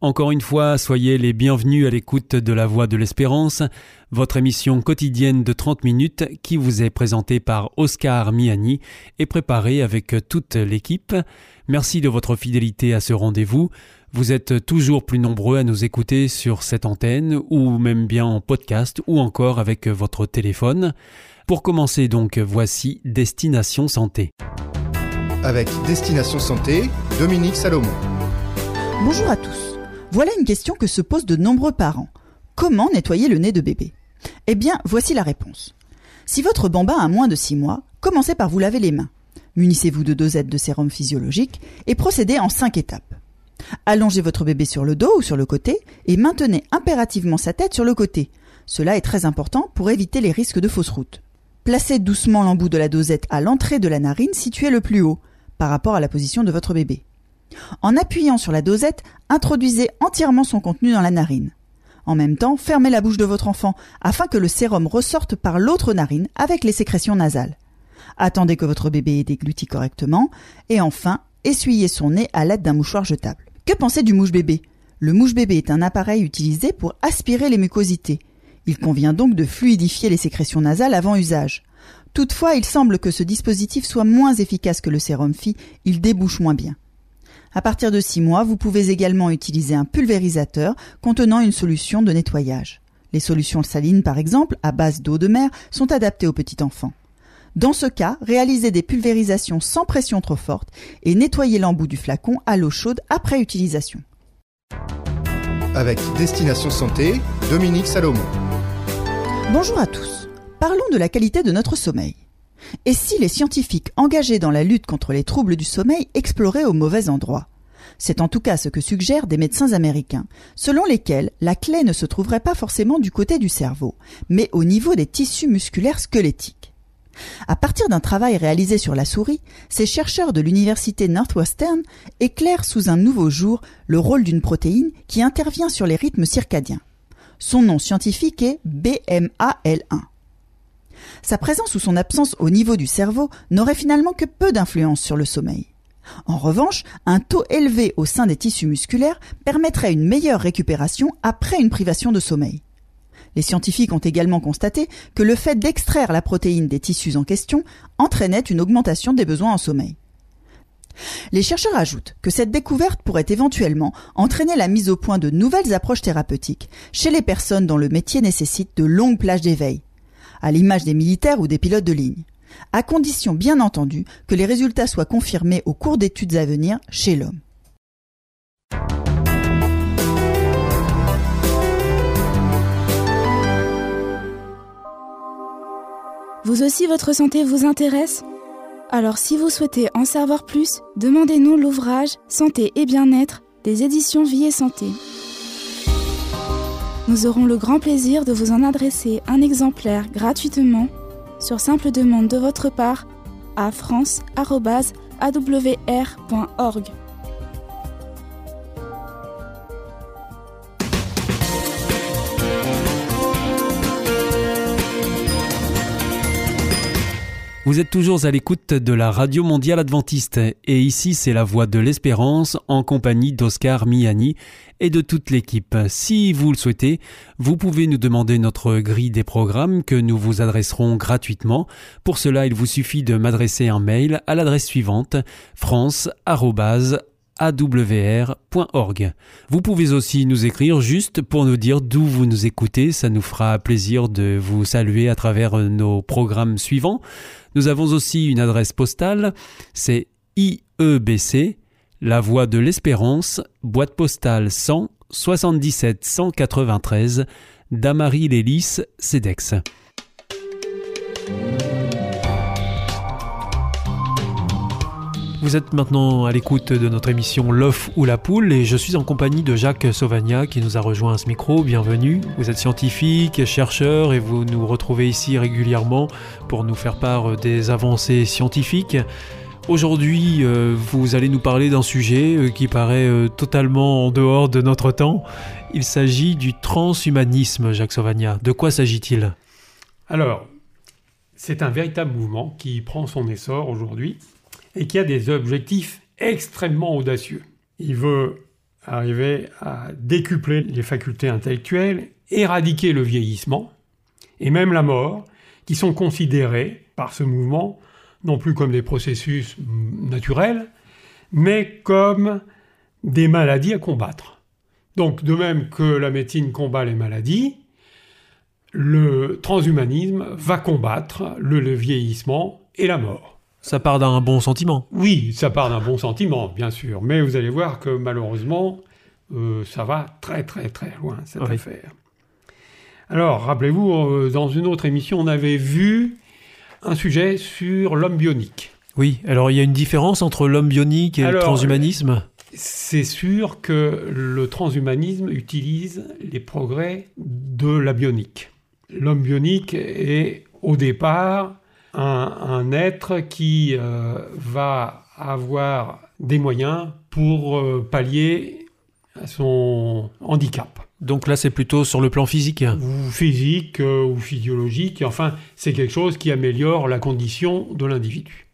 Encore une fois, soyez les bienvenus à l'écoute de La Voix de l'Espérance, votre émission quotidienne de 30 minutes qui vous est présentée par Oscar Miani et préparée avec toute l'équipe. Merci de votre fidélité à ce rendez-vous. Vous êtes toujours plus nombreux à nous écouter sur cette antenne ou même bien en podcast ou encore avec votre téléphone. Pour commencer donc, voici Destination Santé. Avec Destination Santé, Dominique Salomon. Bonjour à tous. Voilà une question que se posent de nombreux parents. Comment nettoyer le nez de bébé? Eh bien, voici la réponse. Si votre bambin a moins de 6 mois, commencez par vous laver les mains. Munissez-vous de dosettes de sérum physiologique et procédez en 5 étapes. Allongez votre bébé sur le dos ou sur le côté et maintenez impérativement sa tête sur le côté. Cela est très important pour éviter les risques de fausse route. Placez doucement l'embout de la dosette à l'entrée de la narine située le plus haut, par rapport à la position de votre bébé. En appuyant sur la dosette, introduisez entièrement son contenu dans la narine. En même temps, fermez la bouche de votre enfant afin que le sérum ressorte par l'autre narine avec les sécrétions nasales. Attendez que votre bébé ait dégluti correctement et enfin, essuyez son nez à l'aide d'un mouchoir jetable. Que pensez du mouche-bébé Le mouche-bébé est un appareil utilisé pour aspirer les mucosités. Il convient donc de fluidifier les sécrétions nasales avant usage. Toutefois, il semble que ce dispositif soit moins efficace que le sérum Phi, il débouche moins bien. À partir de 6 mois, vous pouvez également utiliser un pulvérisateur contenant une solution de nettoyage. Les solutions salines, par exemple, à base d'eau de mer, sont adaptées aux petits enfants. Dans ce cas, réalisez des pulvérisations sans pression trop forte et nettoyez l'embout du flacon à l'eau chaude après utilisation. Avec Destination Santé, Dominique Salomon. Bonjour à tous. Parlons de la qualité de notre sommeil. Et si les scientifiques engagés dans la lutte contre les troubles du sommeil exploraient au mauvais endroit? C'est en tout cas ce que suggèrent des médecins américains, selon lesquels la clé ne se trouverait pas forcément du côté du cerveau, mais au niveau des tissus musculaires squelettiques. À partir d'un travail réalisé sur la souris, ces chercheurs de l'université Northwestern éclairent sous un nouveau jour le rôle d'une protéine qui intervient sur les rythmes circadiens. Son nom scientifique est BMAL1. Sa présence ou son absence au niveau du cerveau n'aurait finalement que peu d'influence sur le sommeil. En revanche, un taux élevé au sein des tissus musculaires permettrait une meilleure récupération après une privation de sommeil. Les scientifiques ont également constaté que le fait d'extraire la protéine des tissus en question entraînait une augmentation des besoins en sommeil. Les chercheurs ajoutent que cette découverte pourrait éventuellement entraîner la mise au point de nouvelles approches thérapeutiques chez les personnes dont le métier nécessite de longues plages d'éveil, à l'image des militaires ou des pilotes de ligne, à condition bien entendu que les résultats soient confirmés au cours d'études à venir chez l'homme. Vous aussi, votre santé vous intéresse? Alors si vous souhaitez en savoir plus, demandez-nous l'ouvrage Santé et bien-être des éditions Vie et Santé. Nous aurons le grand plaisir de vous en adresser un exemplaire gratuitement sur simple demande de votre part à france.awr.org. Vous êtes toujours à l'écoute de la Radio Mondiale Adventiste et ici c'est la voix de l'espérance en compagnie d'Oscar Miani et de toute l'équipe. Si vous le souhaitez, vous pouvez nous demander notre grille des programmes que nous vous adresserons gratuitement. Pour cela, il vous suffit de m'adresser un mail à l'adresse suivante france awr.org. Vous pouvez aussi nous écrire juste pour nous dire d'où vous nous écoutez, ça nous fera plaisir de vous saluer à travers nos programmes suivants. Nous avons aussi une adresse postale, c'est IEBC, La Voix de l'Espérance, boîte postale 100 77 193, Damary Lélis, CEDEX. Vous êtes maintenant à l'écoute de notre émission L'œuf ou la poule et je suis en compagnie de Jacques Sauvagna qui nous a rejoint à ce micro. Bienvenue. Vous êtes scientifique, chercheur et vous nous retrouvez ici régulièrement pour nous faire part des avancées scientifiques. Aujourd'hui, euh, vous allez nous parler d'un sujet euh, qui paraît euh, totalement en dehors de notre temps. Il s'agit du transhumanisme, Jacques Sauvagna. De quoi s'agit-il? Alors, c'est un véritable mouvement qui prend son essor aujourd'hui et qui a des objectifs extrêmement audacieux. Il veut arriver à décupler les facultés intellectuelles, éradiquer le vieillissement et même la mort, qui sont considérés par ce mouvement non plus comme des processus naturels, mais comme des maladies à combattre. Donc de même que la médecine combat les maladies, le transhumanisme va combattre le, vieillissement et la mort. Ça part d'un bon sentiment. Oui, ça part d'un bon sentiment, bien sûr. Mais vous allez voir que malheureusement, euh, ça va très très très loin, cette affaire. Alors, rappelez-vous, euh, dans une autre émission, on avait vu un sujet sur l'homme bionique. Oui, alors il y a une différence entre l'homme bionique et le transhumanisme? C'est sûr que le transhumanisme utilise les progrès de la bionique. L'homme bionique est au départ un, être qui euh, va avoir des moyens pour euh, pallier son handicap. Donc là, c'est plutôt sur le plan physique. Ou physique euh, ou physiologique. Enfin, c'est quelque chose qui améliore la condition de l'individu.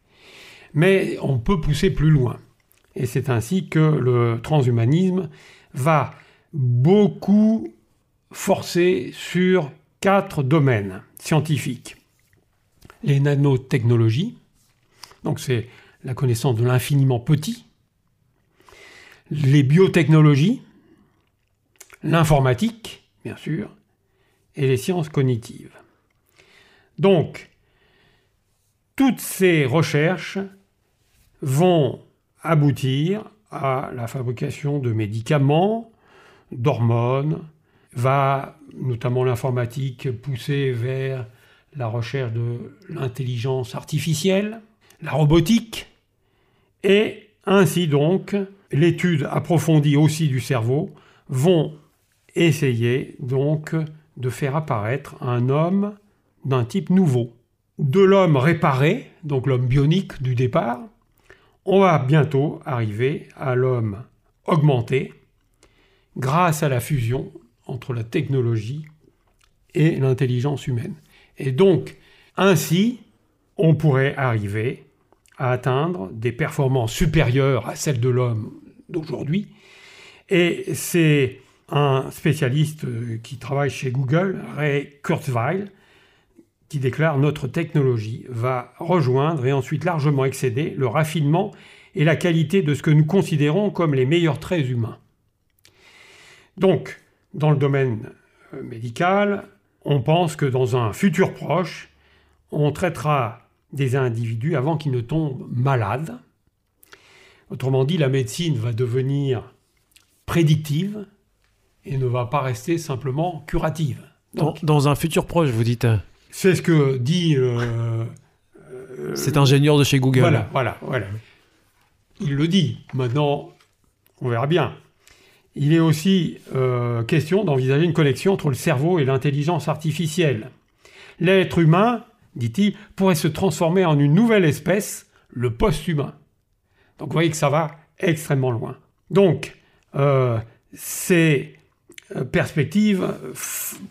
Mais on peut pousser plus loin. Et c'est ainsi que le transhumanisme va beaucoup forcer sur quatre domaines scientifiques. Les nanotechnologies, donc c'est la connaissance de l'infiniment petit. Les biotechnologies, l'informatique, bien sûr, et les sciences cognitives. Donc, toutes ces recherches vont aboutir à la fabrication de médicaments, d'hormones, va notamment l'informatique pousser vers la recherche de l'intelligence artificielle, la robotique, et ainsi donc l'étude approfondie aussi du cerveau vont essayer donc de faire apparaître un homme d'un type nouveau. De l'homme réparé, donc l'homme bionique du départ, on va bientôt arriver à l'homme augmenté grâce à la fusion entre la technologie et l'intelligence humaine. Et donc, ainsi, on pourrait arriver à atteindre des performances supérieures à celles de l'homme d'aujourd'hui. Et c'est un spécialiste euh, qui travaille chez Google, Ray Kurzweil, qui déclare notre technologie va rejoindre et ensuite largement excéder le raffinement et la qualité de ce que nous considérons comme les meilleurs traits humains. Donc, dans le domaine euh, médical, on pense que dans un futur proche, on traitera des individus avant qu'ils ne tombent malades. Autrement dit, la médecine va devenir prédictive et ne va pas rester simplement curative. dans, un futur proche, vous dites C'est ce que dit... Euh, euh, Cet ingénieur de chez Google. Voilà, voilà, voilà. Il le dit. Maintenant, on verra bien. Il est aussi euh, question d'envisager une connexion entre le cerveau et l'intelligence artificielle. L'être humain, dit-il, pourrait se transformer en une nouvelle espèce, le post-humain. Donc vous voyez que ça va extrêmement loin. Donc, euh, ces euh, perspectives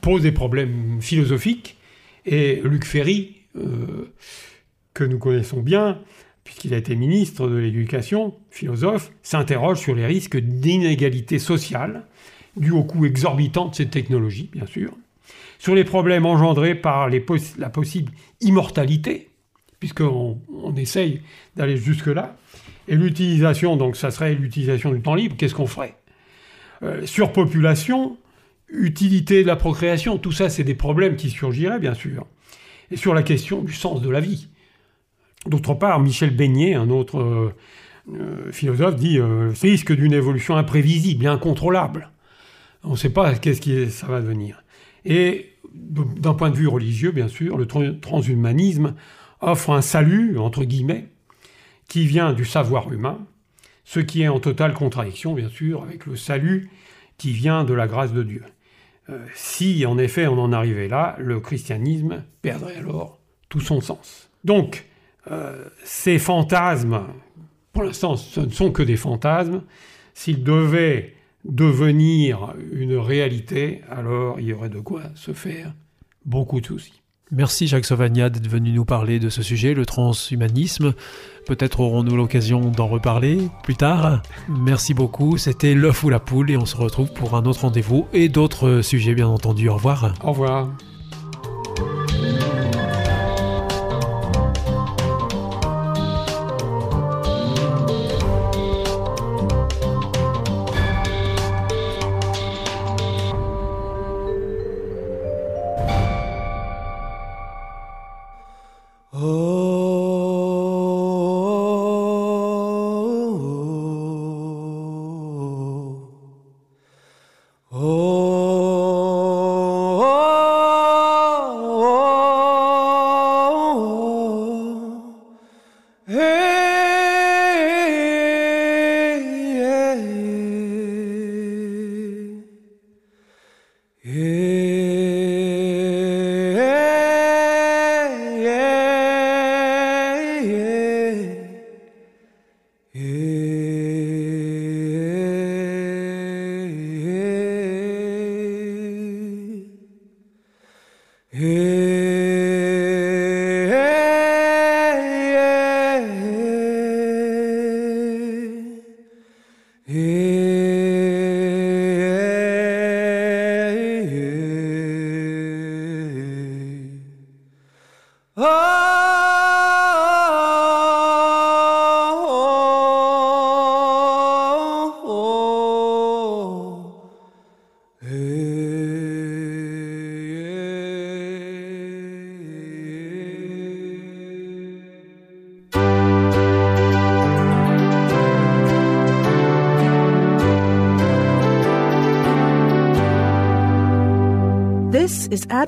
posent des problèmes philosophiques, et Luc Ferry, que nous connaissons bien, puisqu'il a été ministre de l'Éducation, philosophe, s'interroge sur les risques d'inégalité sociale, dus au coût exorbitant de ces technologies, bien sûr, sur les problèmes engendrés par la possible immortalité, puisqu'on on essaye d'aller jusque-là, et l'utilisation, donc ça serait l'utilisation du temps libre, qu'est-ce qu'on ferait? Euh, Surpopulation, utilité de la procréation, tout ça c'est des problèmes qui surgiraient, bien sûr. Et sur la question du sens de la vie. D'autre part, Michel Beignet, un autre euh, euh, philosophe, dit euh, risque d'une évolution imprévisible incontrôlable. On ne sait pas qu'est-ce qui ça va devenir. Et d'un point de vue religieux, bien sûr, le transhumanisme offre un salut, entre guillemets, qui vient du savoir humain, ce qui est en totale contradiction, bien sûr, avec le salut qui vient de la grâce de Dieu. Euh, si en effet on en arrivait là, le christianisme perdrait alors tout son sens. Donc, euh, ces fantasmes, pour l'instant ce ne sont que des fantasmes, s'ils devaient devenir une réalité, alors il y aurait de quoi se faire beaucoup de soucis. Merci Jacques Sauvagnat d'être venu nous parler de ce sujet, le transhumanisme. Peut-être aurons-nous l'occasion d'en reparler plus tard. Merci beaucoup, c'était l'œuf ou la poule et on se retrouve pour un autre rendez-vous et d'autres sujets bien entendu. Au revoir. Au revoir. Oh.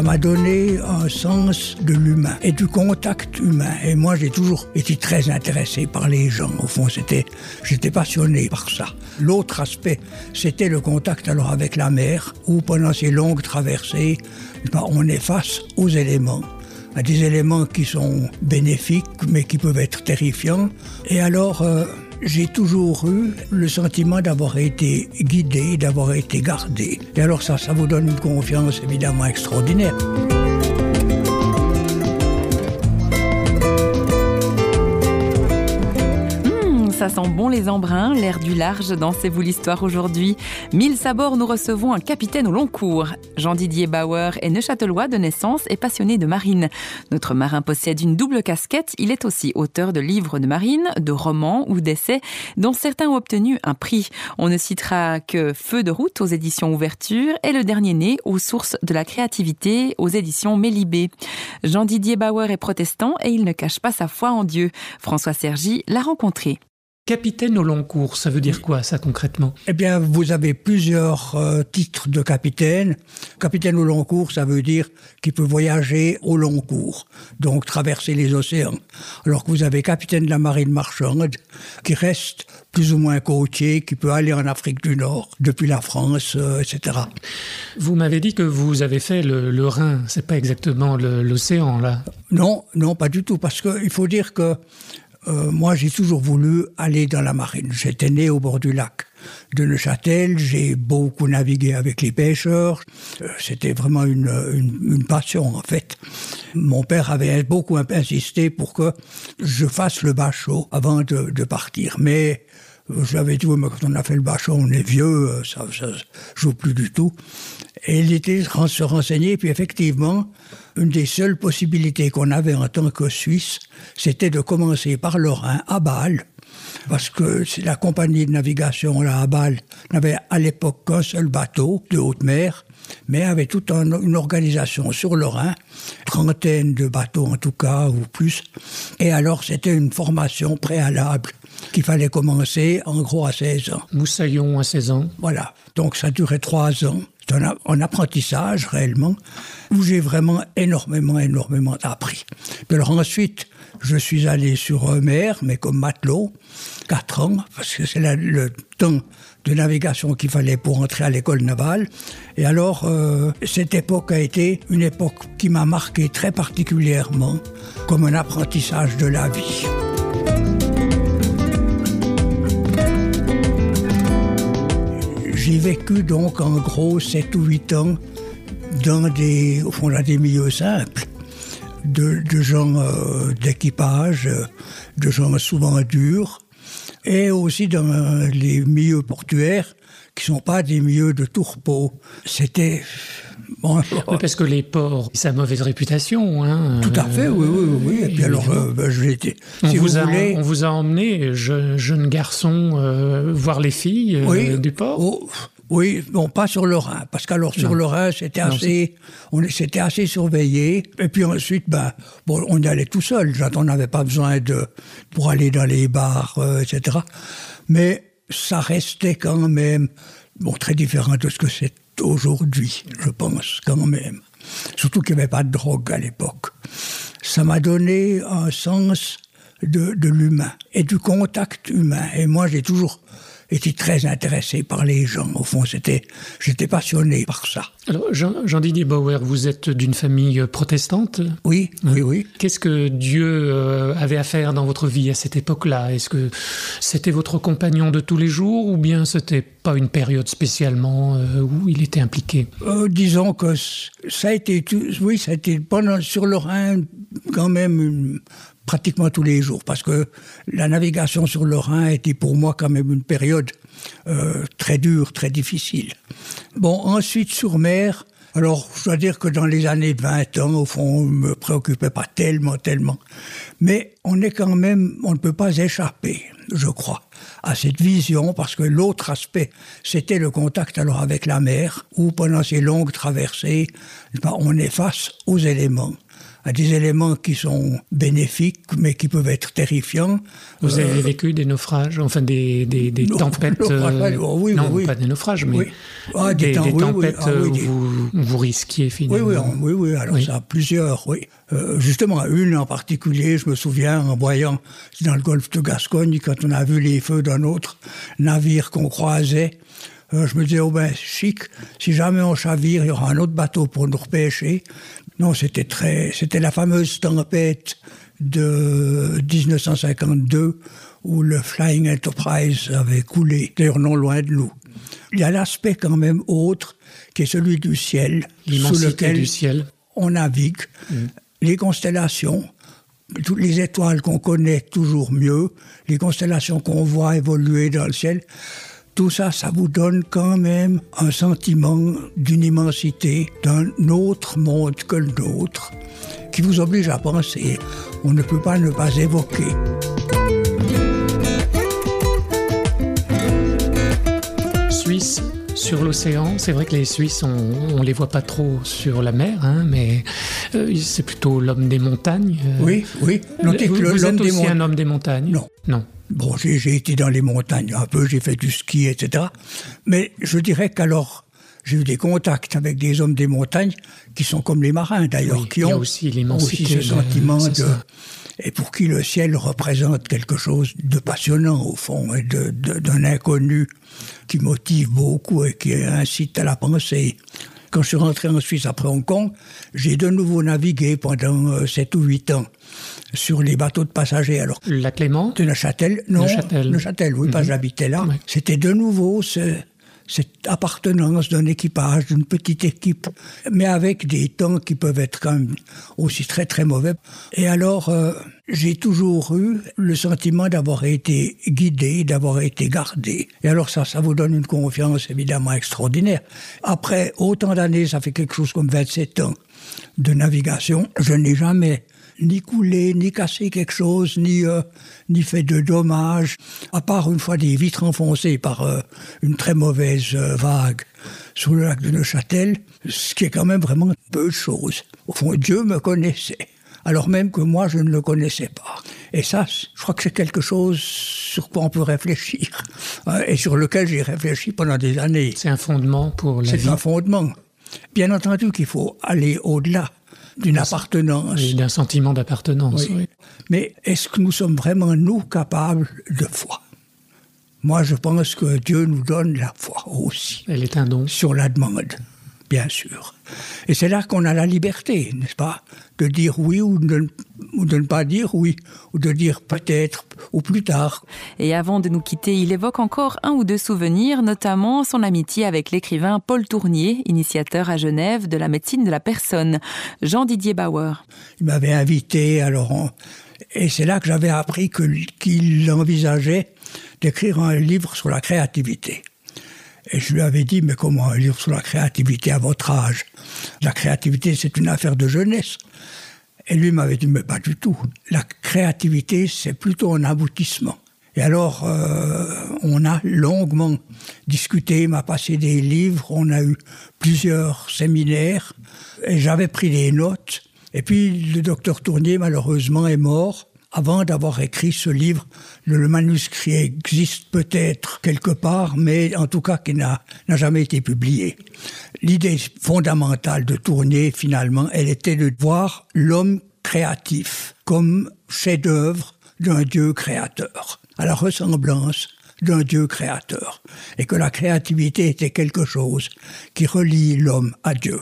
Ça m'a donné un sens de l'humain et du contact humain. Et moi, j'ai toujours été très intéressé par les gens. Au fond, c'était, j'étais passionné par ça. L'autre aspect, c'était le contact alors avec la mer, où pendant ces longues traversées, ben, on est face aux éléments à des éléments qui sont bénéfiques, mais qui peuvent être terrifiants. Et alors, euh, j'ai toujours eu le sentiment d'avoir été guidé, d'avoir été gardé. Et alors ça, ça vous donne une confiance évidemment extraordinaire. Ça sent bon les embruns, l'air du large dans C'est vous l'histoire aujourd'hui. Mille sabords, nous recevons un capitaine au long cours. Jean-Didier Bauer est neuchâtelois de naissance et passionné de marine. Notre marin possède une double casquette. Il est aussi auteur de livres de marine, de romans ou d'essais, dont certains ont obtenu un prix. On ne citera que Feu de route aux éditions Ouverture et Le dernier né aux sources de la créativité aux éditions Mélibé. Jean-Didier Bauer est protestant et il ne cache pas sa foi en Dieu. François Sergi l'a rencontré. Capitaine au long cours, ça veut dire quoi ça concrètement? Eh bien, vous avez plusieurs euh, titres de capitaine. Capitaine au long cours, ça veut dire qu'il peut voyager au long cours, donc traverser les océans. Alors que vous avez capitaine de la marine marchande qui reste plus ou moins côtier, qui peut aller en Afrique du Nord depuis la France, euh, etc. Vous m'avez dit que vous avez fait le, le Rhin, c'est pas exactement l'océan là Non, non, pas du tout, parce qu'il faut dire que euh, moi, j'ai toujours voulu aller dans la marine. J'étais né au bord du lac de Neuchâtel. J'ai beaucoup navigué avec les pêcheurs. Euh, C'était vraiment une, une, une, passion, en fait. Mon père avait beaucoup insisté pour que je fasse le bachot avant de, de partir. Mais je l'avais dit, mais quand on a fait le bachot, on est vieux, ça, ça joue plus du tout. Et il était se renseigner, puis effectivement, une des seules possibilités qu'on avait en tant que Suisse, c'était de commencer par le Rhin à Bâle, parce que la compagnie de navigation là à Bâle n'avait à l'époque qu'un seul bateau de haute mer, mais avait toute un, une organisation sur le Rhin, trentaine de bateaux en tout cas ou plus. Et alors c'était une formation préalable qu'il fallait commencer en gros à 16 ans. Moussaillon à 16 ans. Voilà, donc ça durait trois ans. C'est un, un, apprentissage réellement où j'ai vraiment énormément, énormément appris. Puis alors ensuite, je suis allé sur mer, mais comme matelot, quatre ans, parce que c'est le temps de navigation qu'il fallait pour entrer à l'école navale. Et alors, euh, cette époque a été une époque qui m'a marqué très particulièrement comme un apprentissage de la vie. J'ai vécu donc en gros 7 ou 8 ans dans des, au fond, des milieux simples, de, gens euh, d'équipage, de gens souvent durs, et aussi dans les milieux portuaires qui sont pas des milieux de tourpeau. C'était bon, oui, parce que les ports, ça a mauvaise réputation. Hein. Tout à fait, oui, oui, oui. Et puis alors, euh, ben, je l'étais. On, si vous vous a, voulez, on vous a emmené, je, jeune garçon, euh, voir les filles euh, Oui. du port. Oh, oui, bon, pas sur le Rhin, parce qu'alors sur le Rhin, c'était assez, on c'était assez surveillé. Et puis ensuite, ben, bon, on y allait tout seul. On n'avait pas besoin de pour aller dans les bars, euh, etc. Mais ça restait quand même, bon, très différent de ce que c'est aujourd'hui, je pense, quand même. Surtout qu'il n'y avait pas de drogue à l'époque. Ça m'a donné un sens de, de l'humain et du contact humain. Et moi, j'ai toujours été très intéressé par les gens. Au fond, c'était, j'étais passionné par ça. Alors, Jean- Jean-Didier Bauer, vous êtes d'une famille euh, protestante? Oui, oui, oui. Qu'est-ce que Dieu euh, avait à faire dans votre vie à cette époque-là? Est-ce que c'était votre compagnon de tous les jours ou bien c'était pas une période spécialement euh, où il était impliqué? Euh, disons que ça a été, tout- oui, ça a été pendant, sur le Rhin quand même une- pratiquement tous les jours, parce que la navigation sur le Rhin était pour moi quand même une période euh, très dure, très difficile. Bon, ensuite sur mer, alors je dois dire que dans les années de 20 ans, au fond, on ne me préoccupait pas tellement, tellement. Mais on est quand même, on ne peut pas échapper, je crois, à cette vision, parce que l'autre aspect, c'était le contact alors avec la mer, où pendant ces longues traversées, ben, on est face aux éléments à des éléments qui sont bénéfiques, mais qui peuvent être terrifiants. Vous Euh, avez vécu des naufrages, enfin des, des, des tempêtes euh, oh oui, Non, oui. pas des naufrages, mais Oui. Ah, des temps- tempêtes Ah, euh, où vous, vous risquiez finalement. oui, oui, oui, alors ça, plusieurs, oui. Euh, justement, une en particulier, je me souviens, en voyant dans le golfe de Gascogne, quand on a vu les feux d'un autre navire qu'on croisait, euh, je me disais, oh ben, chic, si jamais on chavire, il y aura un autre bateau pour nous repêcher. Non, c'était très, c'était la fameuse tempête de 1952 où le Flying Enterprise avait coulé, d'ailleurs non loin de nous. Il y a l'aspect quand même autre, qui est celui du ciel, sous lequel du ciel. on navigue, les constellations, toutes les étoiles qu'on connaît toujours mieux, les constellations qu'on voit évoluer dans le ciel, tout ça, ça vous donne quand même un sentiment d'une immensité, d'un autre monde que le nôtre, qui vous oblige à penser. On ne peut pas ne pas évoquer. Suisse sur l'océan, c'est vrai que les Suisses, on, on les voit pas trop sur la mer, hein, mais euh, c'est plutôt l'homme des montagnes. euh. Oui, oui. Notez vous que vous êtes aussi un homme des montagnes? Non. Non. Bon, j'ai été dans les montagnes un peu, j'ai fait du ski, etc. Mais je dirais qu'alors, j'ai eu des contacts avec des hommes des montagnes qui sont comme les marins d'ailleurs, Oui, qui ont aussi ce sentiment de... Et pour qui le ciel représente quelque chose de passionnant au fond, et d'un inconnu qui motive beaucoup et qui incite à la pensée. Quand je suis rentré en Suisse après Hong Kong, j'ai de nouveau navigué pendant 7 ou 8 ans sur les bateaux de passagers. Alors, La Clément de Neuchâtel Non, Neuchâtel. Neuchâtel, oui, pas Mhm. j'habitais là. Ouais. C'était de nouveau ce- cette appartenance d'un équipage, d'une petite équipe, mais avec des temps qui peuvent être quand même aussi très très mauvais. Et alors, euh, j'ai toujours eu le sentiment d'avoir été guidé, d'avoir été gardé. Et alors ça, ça vous donne une confiance évidemment extraordinaire. Après autant d'années, ça fait quelque chose comme 27 ans de navigation, je n'ai jamais ni coulé, ni cassé quelque chose, ni, euh, ni fait de dommages, à part une fois des vitres enfoncées par euh, une très mauvaise euh, vague sur le lac de Neuchâtel, ce qui est quand même vraiment peu de choses. Au fond, Dieu me connaissait, alors même que moi, je ne le connaissais pas. Et ça, je crois que c'est quelque chose sur quoi on peut réfléchir, hein, et sur lequel j'ai réfléchi pendant des années. C'est un fondement pour la vie. C'est un fondement. Bien entendu qu'il faut aller au-delà d'une appartenance. Et d'un sentiment d'appartenance. Oui. Mais est-ce que nous sommes vraiment, nous, capables de foi? Moi, je pense que Dieu nous donne la foi aussi. Elle est un don. Sur la demande, bien sûr. Et c'est là qu'on a la liberté, n'est-ce pas De dire oui ou de, ou de ne pas dire oui, ou de dire peut-être ou plus tard. Et avant de nous quitter, il évoque encore un ou deux souvenirs, notamment son amitié avec l'écrivain Paul Tournier, initiateur à Genève de la médecine de la personne, Jean-Didier Bauer. Il m'avait invité, alors on... et c'est là que j'avais appris qu'il envisageait d'écrire un livre sur la créativité. Et je lui avais dit, mais comment un livre sur la créativité à votre âge? La créativité, c'est une affaire de jeunesse. Et lui m'avait dit, mais pas du tout. La créativité, c'est plutôt un aboutissement. Et alors, euh, on a longuement discuté, il m'a passé des livres, on a eu plusieurs séminaires, et j'avais pris des notes. Et puis, le docteur Tournier, malheureusement, est mort avant d'avoir écrit ce livre. Le, manuscrit existe peut-être quelque part, mais en tout cas qui n'a jamais été publié. L'idée fondamentale de Tournier, finalement, elle était de voir l'homme créatif comme chef-d'œuvre d'un Dieu créateur, à la ressemblance d'un Dieu créateur, et que la créativité était quelque chose qui relie l'homme à Dieu.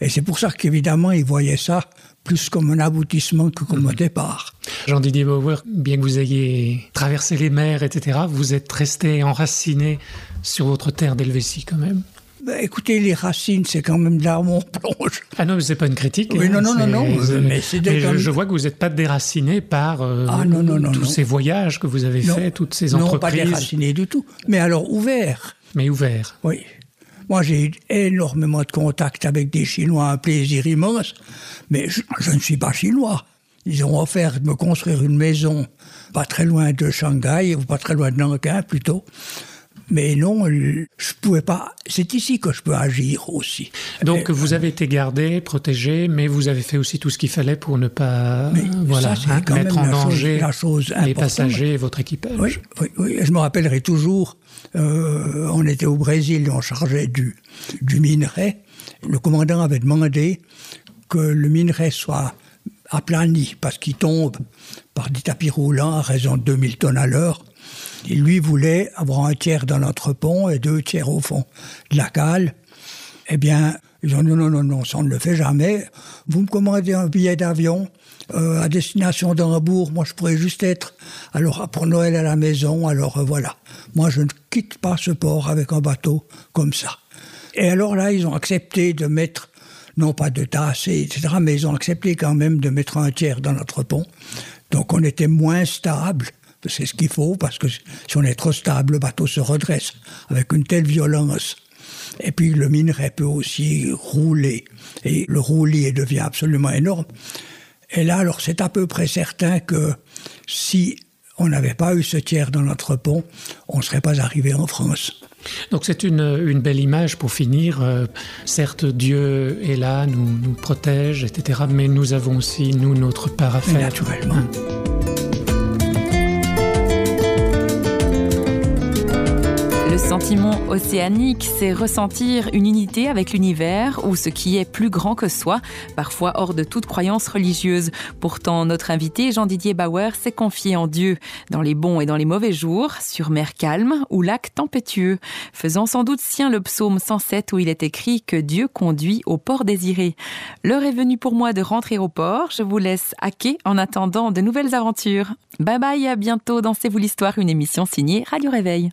Et c'est pour ça qu'évidemment, il voyait ça plus comme un aboutissement que comme un départ. Jean-Didier Bauer, bien que vous ayez traversé les mers, etc., vous êtes resté enraciné sur votre terre d'Helvétie quand même ben, écoutez, les racines, c'est quand même là où on plonge. Ah non, mais c'est pas une critique. Oui, non, non, non, non, mais, je, je, vois que vous n'êtes pas déraciné par euh, ah, non, non, non, tous ces voyages que vous avez faits, toutes ces entreprises. Non, pas déraciné du tout. Mais alors ouvert. Mais ouvert. Oui. Moi, j'ai eu énormément de contacts avec des Chinois, un plaisir immense, mais je, ne suis pas chinois. Ils ont offert de me construire une maison pas très loin de Shanghai, ou pas très loin de Nankin plutôt. Mais non, je pouvais pas. C'est ici que je peux agir aussi. Donc vous avez été gardé, protégé, mais vous avez fait aussi tout ce qu'il fallait pour ne pas voilà, hein, mettre en danger la chose les passagers et votre équipage. Oui, oui, oui. Je me rappellerai toujours. Euh, on était au Brésil, on chargeait du, du minerai. Le commandant avait demandé que le minerai soit aplani parce qu'il tombe par des tapis roulants à raison de 2000 tonnes à l'heure. Il lui voulait avoir un tiers dans notre pont et deux tiers au fond de la cale. Eh bien, ils ont dit non, non, non, non, ça on ne le fait jamais. Vous me commandez un billet d'avion euh, à destination d'Hambourg, moi je pourrais juste être alors pour Noël à la maison, alors euh, voilà. Moi je ne quitte pas ce port avec un bateau comme ça. Et alors là, ils ont accepté de mettre, non pas de tasser, etc., mais ils ont accepté quand même de mettre un tiers dans notre pont. Donc on était moins stable c'est ce qu'il faut, parce que si on est trop stable, le bateau se redresse avec une telle violence. Et puis le minerai peut aussi rouler, et le roulis devient absolument énorme. Et là, alors c'est à peu près certain que si on n'avait pas eu ce tiers dans notre pont, on ne serait pas arrivé en France. Donc c'est une, une, belle image pour finir. Euh, certes, Dieu est là, nous, nous protège, etc. Mais nous avons aussi, nous, notre part à faire. Naturellement. Hein. Le sentiment océanique, c'est ressentir une unité avec l'univers ou ce qui est plus grand que soi, parfois hors de toute croyance religieuse. Pourtant, notre invité Jean-Didier Bauer s'est confié en Dieu, dans les bons et dans les mauvais jours, sur mer calme ou lac tempétueux, faisant sans doute sien le psaume 107 où il est écrit que Dieu conduit au port désiré. L'heure est venue pour moi de rentrer au port. Je vous laisse hacker en attendant de nouvelles aventures. Bye bye, à bientôt dans C'est vous l'histoire, une émission signée Radio Réveil.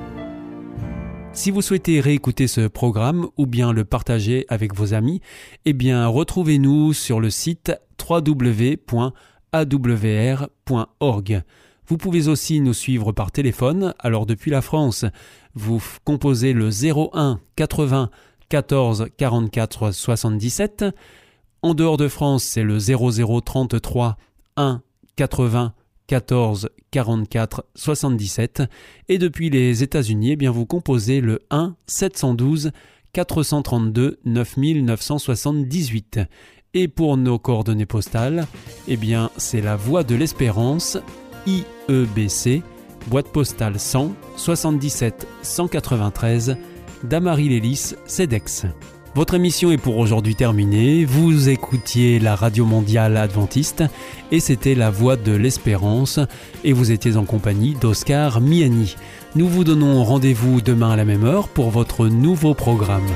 Si vous souhaitez réécouter ce programme ou bien le partager avec vos amis, eh bien retrouvez-nous sur le site www.awr.org. Vous pouvez aussi nous suivre par téléphone. Alors depuis la France, vous composez le 01 80 14 44 77. En dehors de France, c'est le 00 33 1 80 14 44 77. Et depuis les États-Unis, eh bien vous composez le 1 712 432 9978. Et pour nos coordonnées postales, eh bien c'est la Voie de l'Espérance, IEBC, boîte postale 100 77 193, Damary-Lélis, CEDEX. Votre émission est pour aujourd'hui terminée. Vous écoutiez la Radio Mondiale Adventiste et c'était la voix de l'espérance et vous étiez en compagnie d'Oscar Miani. Nous vous donnons rendez-vous demain à la même heure pour votre nouveau programme.